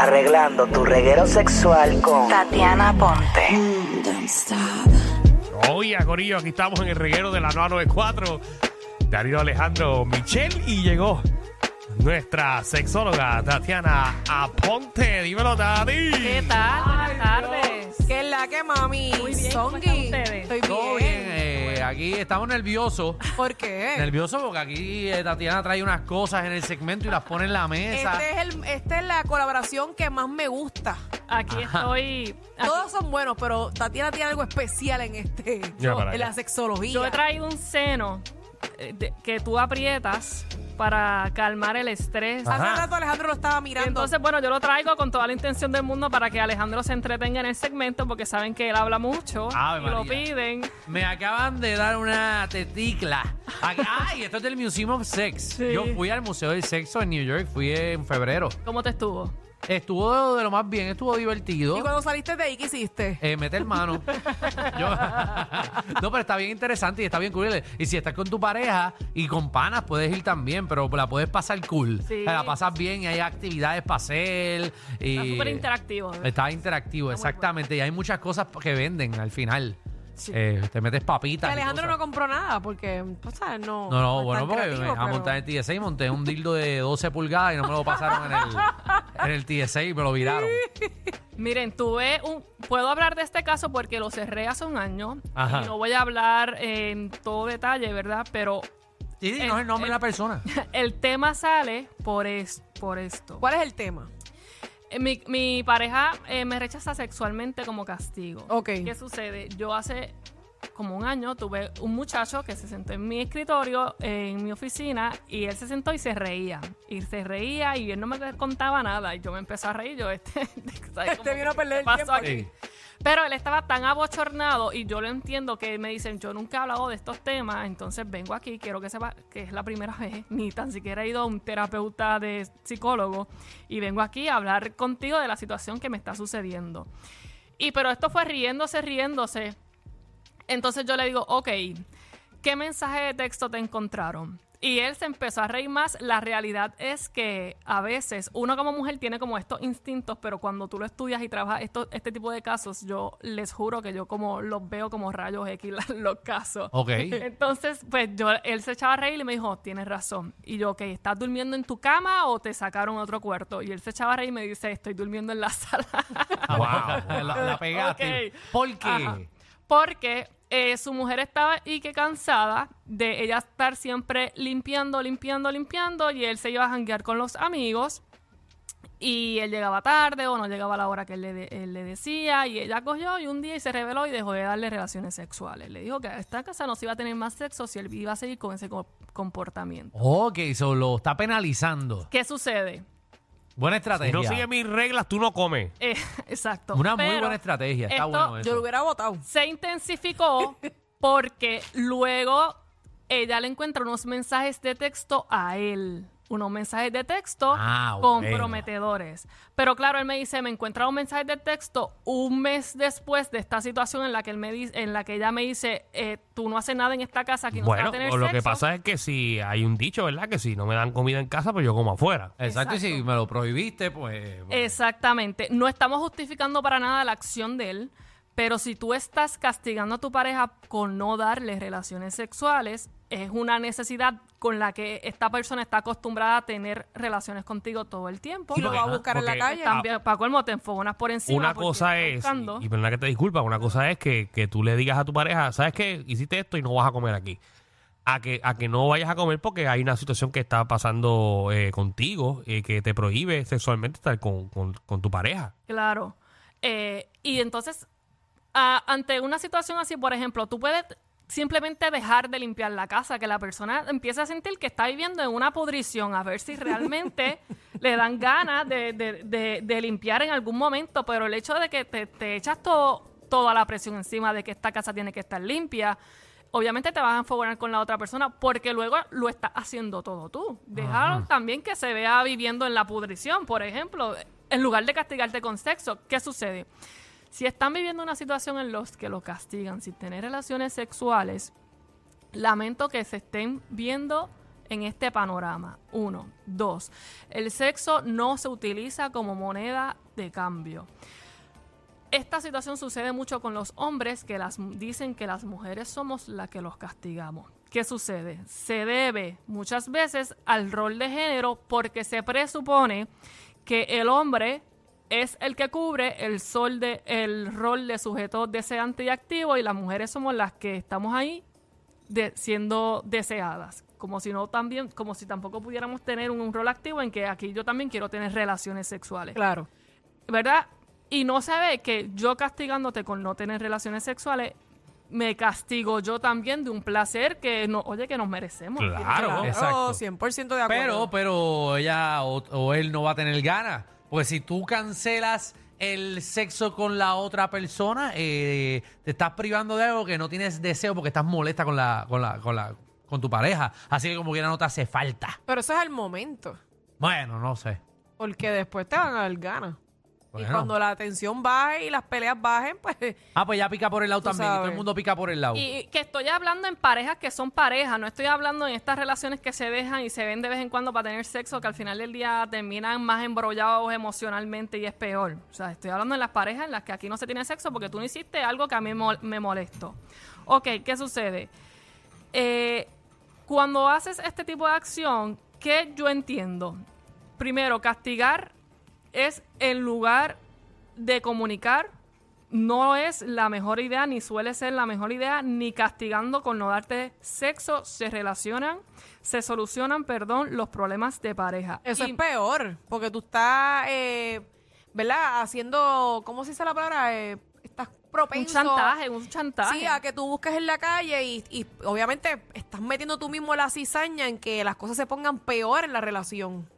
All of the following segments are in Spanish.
Arreglando tu reguero sexual con Tatiana Ponte. Oye, Corillo, aquí estamos en el reguero de la 994. Darío Alejandro Michel y llegó nuestra sexóloga Tatiana Aponte. Dímelo, Tati. ¿Qué tal? Buenas tardes. ¿Qué es la que, mami? Muy bien, ¿cómo Songi. ustedes? Estoy Todo bien. bien, eh, aquí estamos nerviosos. ¿Por qué? Nerviosos porque aquí eh, Tatiana trae unas cosas en el segmento y las pone en la mesa. Este es el, esta es la colaboración que más me gusta. Aquí estoy. aquí- Todos son buenos, pero Tatiana tiene algo especial en este, para en la sexología. yo he traído un seno eh, de- que tú aprietas para calmar el estrés. Hace rato Alejandro lo estaba Y mirando. entonces, bueno, yo lo traigo con toda la intención del mundo para que Alejandro se entretenga en el segmento porque saben que él habla mucho Ave y lo María. piden. Me acaban de dar una teticla. Ay, esto es del Museum of Sex. Sí. Yo fui al Museo del Sexo en New York, fui en febrero. ¿Cómo te estuvo? Estuvo de lo más bien, estuvo divertido. y cuando saliste de ahí, ¿qué hiciste? Eh, meter mano. Yo- no, pero está bien interesante y está bien cool. Y si estás con tu pareja y con panas, puedes ir también, pero la puedes pasar cool. Sí. O sea, la pasas bien y hay actividades para hacer. Y Está súper interactivo. Está interactivo, exactamente. Y hay muchas cosas que venden al final. Eh, te metes papitas. Que Alejandro no compró nada porque, o sea, no. No, no, es bueno, porque creativo, me pero- montar en el TSA y monté un dildo de 12 pulgadas y no me lo pasaron en el, en el TSA y me lo viraron. Miren, tuve un. Puedo hablar de este caso porque lo cerré hace un año. Ajá. Y no voy a hablar en todo detalle, ¿verdad? Pero Y no es el nombre de la persona. el tema sale por, es, por esto. ¿Cuál es el tema? Mi, mi pareja eh, me rechaza sexualmente como castigo. Ok. ¿Qué sucede? Yo hace como un año tuve un muchacho que se sentó en mi escritorio, eh, en mi oficina, y él se sentó y se reía. Y se reía y él no me contaba nada. Y yo me empecé a reír. Yo, este. Este vino a perder ¿qué el tiempo aquí? Pero él estaba tan abochornado y yo lo entiendo que me dicen, yo nunca he hablado de estos temas, entonces vengo aquí, quiero que sepa que es la primera vez, ni tan siquiera he ido a un terapeuta de psicólogo y vengo aquí a hablar contigo de la situación que me está sucediendo. Y pero esto fue riéndose, riéndose. Entonces yo le digo, ok, ¿qué mensaje de texto te encontraron? Y él se empezó a reír más. La realidad es que a veces uno como mujer tiene como estos instintos, pero cuando tú lo estudias y trabajas esto, este tipo de casos, yo les juro que yo como los veo como rayos X los casos. Ok. Entonces, pues yo, él se echaba a reír y me dijo, tienes razón. Y yo, ok, ¿estás durmiendo en tu cama o te sacaron a otro cuarto? Y él se echaba a reír y me dice, estoy durmiendo en la sala. Ah, wow. la, la pegaste. Ok. ¿Por qué? Ajá. Porque eh, su mujer estaba y que cansada de ella estar siempre limpiando, limpiando, limpiando y él se iba a janguear con los amigos y él llegaba tarde o no llegaba a la hora que él le, de- él le decía y ella cogió y un día y se reveló y dejó de darle relaciones sexuales. Le dijo que a esta casa no se iba a tener más sexo si él iba a seguir con ese co- comportamiento. Ok, eso lo está penalizando. ¿Qué sucede? Buena Si estrategia. no sigues mis reglas, tú no comes. Eh, exacto. Una muy Pero buena estrategia. Está esto- bueno eso. Yo lo hubiera votado. se intensificó porque luego ella le encuentra unos mensajes de texto a él. Unos mensajes de texto Ah, bueno. comprometedores. Pero claro, él me dice, me encuentra un mensaje de texto un mes después de esta situación en la que él me dice, en la que ella me dice, eh, tú no haces nada en esta casa, aquí no Bueno, a tener o lo que sexo". pasa es que si hay un dicho, ¿verdad? Que si no me dan comida en casa, pues yo como afuera. Exacto, y si me lo prohibiste, pues. Exactamente. No estamos justificando para nada la acción de él, pero si tú estás castigando a tu pareja con no darle relaciones sexuales, es una necesidad con la que esta persona está acostumbrada a tener relaciones contigo todo el tiempo. Y lo va a buscar en la calle. También, para colmo, te enfogonas por encima. Una cosa es, buscando. y, y perdona que te disculpa, una cosa es que, que tú le digas a tu pareja, ¿sabes qué? Hiciste esto y no vas a comer aquí. A que, a que no vayas a comer porque hay una situación que está pasando eh, contigo eh, que te prohíbe sexualmente estar con, con- con tu pareja. Claro. Eh, y entonces, ante una situación así, por ejemplo, tú puedes simplemente dejar de limpiar la casa, que la persona empiece a sentir que está viviendo en una pudrición, a ver si realmente le dan ganas de, de- de- de limpiar en algún momento, pero el hecho de que te, te echas todo, toda la presión encima de que esta casa tiene que estar limpia, obviamente te vas a enfogonar con la otra persona porque luego lo estás haciendo todo tú. Dejar también que se vea viviendo en la pudrición, por ejemplo, en lugar de castigarte con sexo. ¿Qué sucede? Si están viviendo una situación en los que lo castigan sin tener relaciones sexuales, lamento que se estén viendo en este panorama. Uno. Dos. El sexo no se utiliza como moneda de cambio. Esta situación sucede mucho con los hombres que las, dicen que las mujeres somos las que los castigamos. ¿Qué sucede? Se debe muchas veces al rol de género porque se presupone que el hombre es el que cubre el, sol de, el rol de sujeto deseante y activo y las mujeres somos las que estamos ahí de- siendo deseadas. Como si no también, como si tampoco pudiéramos tener un, un rol activo en que aquí yo también quiero tener relaciones sexuales. Claro. ¿verdad? Y no se ve que yo castigándote con no tener relaciones sexuales, me castigo yo también de un placer que, no, oye, que nos merecemos. Claro. Claro, exacto. 100% de acuerdo. Pero, pero ella o, o él no va a tener ganas. Porque si tú cancelas el sexo con la otra persona, eh, te estás privando de algo que no tienes deseo porque estás molesta con la, con la, con la, con tu pareja. Así que como quiera no te hace falta. Pero eso es el momento. Bueno, no sé. Porque después te van a dar ganas. Y cuando la tensión baje y las peleas bajen, pues Ah, pues ya pica por el lado también. y todo el mundo pica por el lado. Y que estoy hablando en parejas que son parejas, no estoy hablando en estas relaciones que se dejan y se ven de vez en cuando para tener sexo, que al final del día terminan más embrollados emocionalmente y es peor. O sea, estoy hablando en las parejas en las que aquí no se tiene sexo porque tú no hiciste algo que a mí mol- me molestó. Ok, ¿qué sucede? Eh, cuando haces este tipo de acción, ¿qué yo entiendo? Primero, castigar es el lugar de comunicar. No es la mejor idea, ni suele ser la mejor idea, ni castigando con no darte sexo se relacionan, se solucionan, perdón, los problemas de pareja. eso Y- es peor. Porque tú estás, eh, ¿verdad? Haciendo, ¿cómo se dice la palabra? Eh, estás un propenso. chantaje, un chantaje. Sí, a que tú busques en la calle y, y obviamente estás metiendo tú mismo la cizaña en que las cosas se pongan peor en la relación.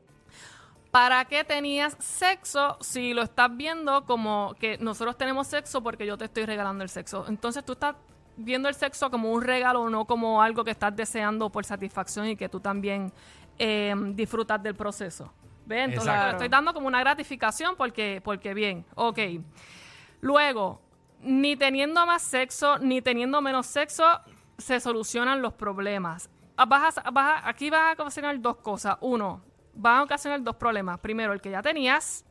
¿Para qué tenías sexo si lo estás viendo como que nosotros tenemos sexo porque yo te estoy regalando el sexo? Entonces tú estás viendo el sexo como un regalo, no como algo que estás deseando por satisfacción y que tú también eh, disfrutas del proceso. ¿Ves? Entonces Exacto. te lo estoy dando como una gratificación porque, porque bien, ok. Luego, ni teniendo más sexo, ni teniendo menos sexo, se solucionan los problemas. Ah, Vas a- vas a- aquí vas a ocasionar dos cosas. Uno, van a ocasionar dos problemas. Primero, el que ya tenías.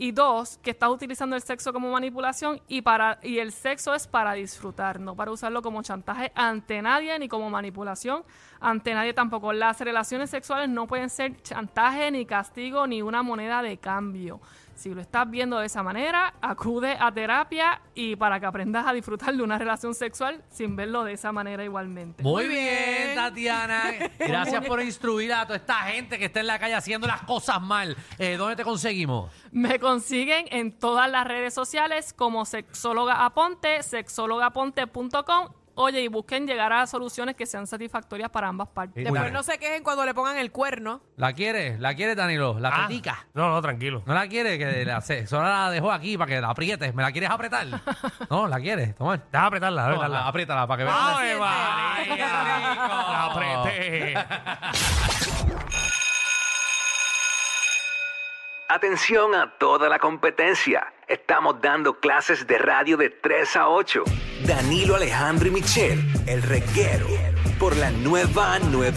Y dos, que estás utilizando el sexo como manipulación y, para, y el sexo es para disfrutar, no para usarlo como chantaje ante nadie ni como manipulación ante nadie tampoco. Las relaciones sexuales no pueden ser chantaje, ni castigo, ni una moneda de cambio. Si lo estás viendo de esa manera, acude a terapia y para que aprendas a disfrutar de una relación sexual sin verlo de esa manera igualmente. Muy bien. Tatiana. Gracias por instruir a toda esta gente que está en la calle haciendo las cosas mal. Eh, ¿Dónde te conseguimos? Me consiguen en todas las redes sociales como sexóloga aponte, sexólogaaponte.com. Oye, y busquen llegar a soluciones que sean satisfactorias para ambas partes. Después Dale. no se quejen cuando le pongan el cuerno. ¿La quieres? ¿La quieres, Danilo? ¿La Ah, petica? no, no, tranquilo. ¿No la quieres? Que la, se- solo la dejo aquí para que la aprietes. ¿Me la quieres apretar? No, ¿la quieres? Toma. Deja apretarla, apretarla. apriétala para que veas. ¡Ave siente? María! La apreté. Atención a toda la competencia. Estamos dando clases de radio de 3 a 8. Danilo Alejandro y Michelle, el reguero, por la nueva 9.